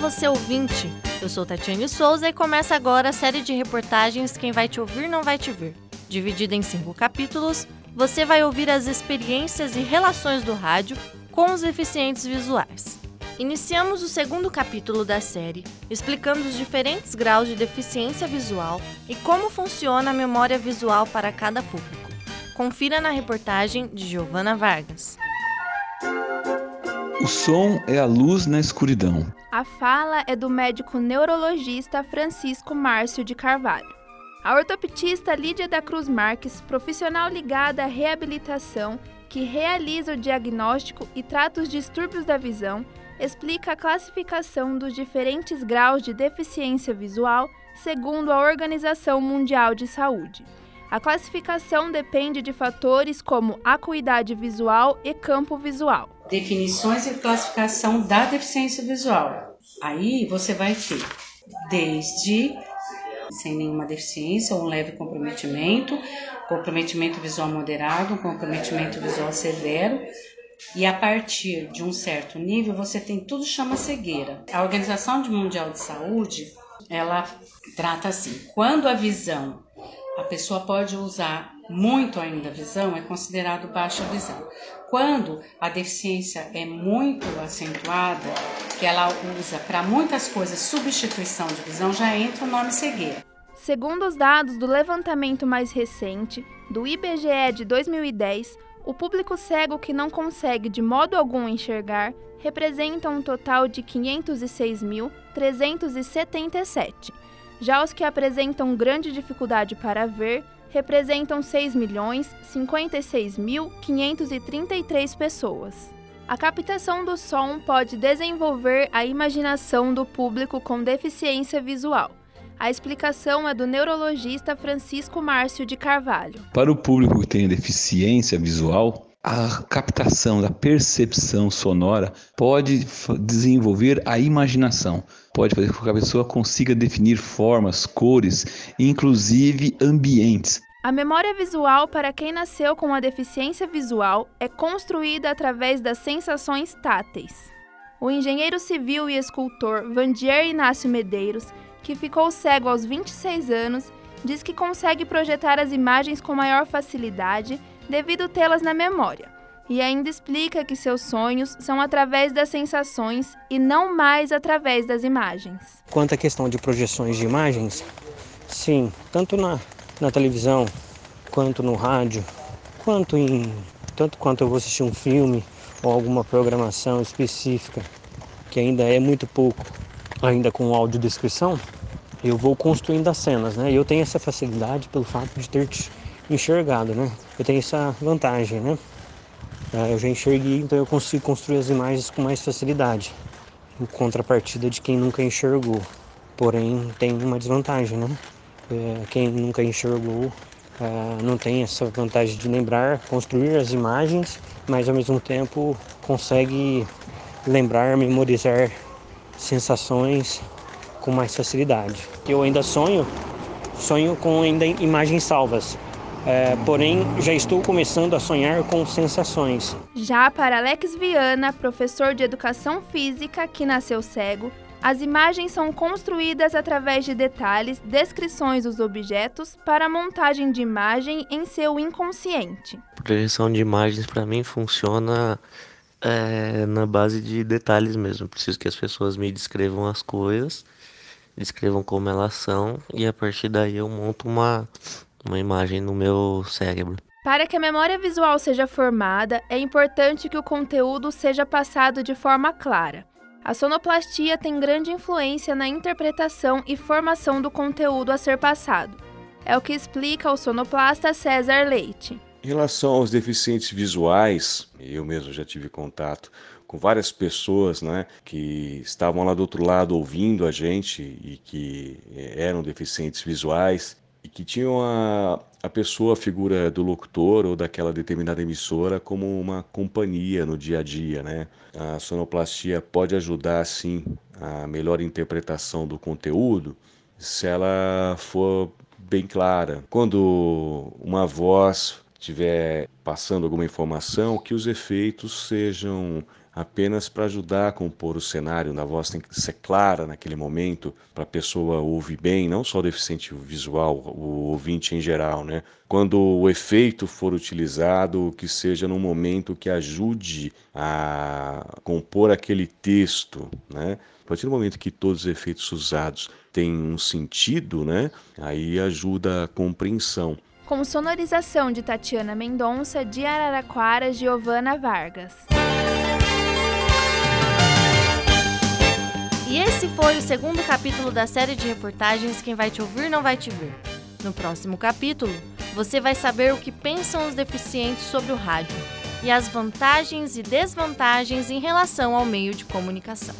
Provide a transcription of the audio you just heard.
Você ouvinte! Eu sou Tatiane Souza e começa agora a série de reportagens Quem Vai Te Ouvir Não Vai Te Ver. Dividida em cinco capítulos, você vai ouvir as experiências e relações do rádio com os deficientes visuais. Iniciamos o segundo capítulo da série, explicando os diferentes graus de deficiência visual e como funciona a memória visual para cada público. Confira na reportagem de Giovana Vargas. O som é a luz na escuridão. A fala é do médico neurologista Francisco Márcio de Carvalho. A ortopedista Lídia da Cruz Marques, profissional ligada à reabilitação, que realiza o diagnóstico e trata os distúrbios da visão, explica a classificação dos diferentes graus de deficiência visual segundo a Organização Mundial de Saúde. A classificação depende de fatores como acuidade visual e campo visual. Definições e classificação da deficiência visual. Aí você vai ter desde sem nenhuma deficiência ou um leve comprometimento, comprometimento visual moderado, comprometimento visual severo, e a partir de um certo nível você tem tudo chama cegueira. A Organização Mundial de Saúde, ela trata assim, quando a visão a pessoa pode usar muito ainda a visão, é considerado baixa visão. Quando a deficiência é muito acentuada, que ela usa para muitas coisas substituição de visão, já entra o nome cegueira. Segundo os dados do levantamento mais recente, do IBGE de 2010, o público cego que não consegue de modo algum enxergar representa um total de 506.377. Já os que apresentam grande dificuldade para ver representam 6.056.533 pessoas. A captação do som pode desenvolver a imaginação do público com deficiência visual a explicação é do neurologista Francisco Márcio de Carvalho. Para o público que tem deficiência visual, a captação da percepção sonora pode desenvolver a imaginação, pode fazer com que a pessoa consiga definir formas, cores, inclusive ambientes. A memória visual para quem nasceu com a deficiência visual é construída através das sensações táteis. O engenheiro civil e escultor Vandier Inácio Medeiros que ficou cego aos 26 anos, diz que consegue projetar as imagens com maior facilidade devido tê-las na memória. E ainda explica que seus sonhos são através das sensações e não mais através das imagens. Quanto à questão de projeções de imagens, sim, tanto na, na televisão, quanto no rádio, quanto em tanto quanto eu vou assistir um filme ou alguma programação específica, que ainda é muito pouco, ainda com audiodescrição, eu vou construindo as cenas, né? E eu tenho essa facilidade pelo fato de ter enxergado, né? Eu tenho essa vantagem, né? É, eu já enxerguei, então eu consigo construir as imagens com mais facilidade, em contrapartida de quem nunca enxergou. Porém, tem uma desvantagem, né? É, quem nunca enxergou é, não tem essa vantagem de lembrar, construir as imagens, mas ao mesmo tempo consegue lembrar, memorizar sensações com mais facilidade. Eu ainda sonho, sonho com ainda imagens salvas. É, porém, já estou começando a sonhar com sensações. Já para Alex Viana, professor de educação física que nasceu cego, as imagens são construídas através de detalhes, descrições dos objetos para a montagem de imagem em seu inconsciente. Projeção de imagens para mim funciona é, na base de detalhes mesmo. Preciso que as pessoas me descrevam as coisas, descrevam como elas são e a partir daí eu monto uma, uma imagem no meu cérebro. Para que a memória visual seja formada, é importante que o conteúdo seja passado de forma clara. A sonoplastia tem grande influência na interpretação e formação do conteúdo a ser passado. É o que explica o sonoplasta César Leite. Em relação aos deficientes visuais, eu mesmo já tive contato com várias pessoas né, que estavam lá do outro lado ouvindo a gente e que eh, eram deficientes visuais e que tinham a, a pessoa, a figura do locutor ou daquela determinada emissora como uma companhia no dia a dia. Né? A sonoplastia pode ajudar, sim, a melhor interpretação do conteúdo se ela for bem clara. Quando uma voz estiver passando alguma informação, que os efeitos sejam apenas para ajudar a compor o cenário. A voz tem que ser clara naquele momento para a pessoa ouvir bem, não só o deficiente visual, o ouvinte em geral, né? Quando o efeito for utilizado, que seja num momento que ajude a compor aquele texto, né? A partir do momento que todos os efeitos usados têm um sentido, né? Aí ajuda a compreensão. Com sonorização de Tatiana Mendonça, de Araraquara, Giovana Vargas. E esse foi o segundo capítulo da série de reportagens Quem Vai Te Ouvir Não Vai Te Ver. No próximo capítulo, você vai saber o que pensam os deficientes sobre o rádio e as vantagens e desvantagens em relação ao meio de comunicação.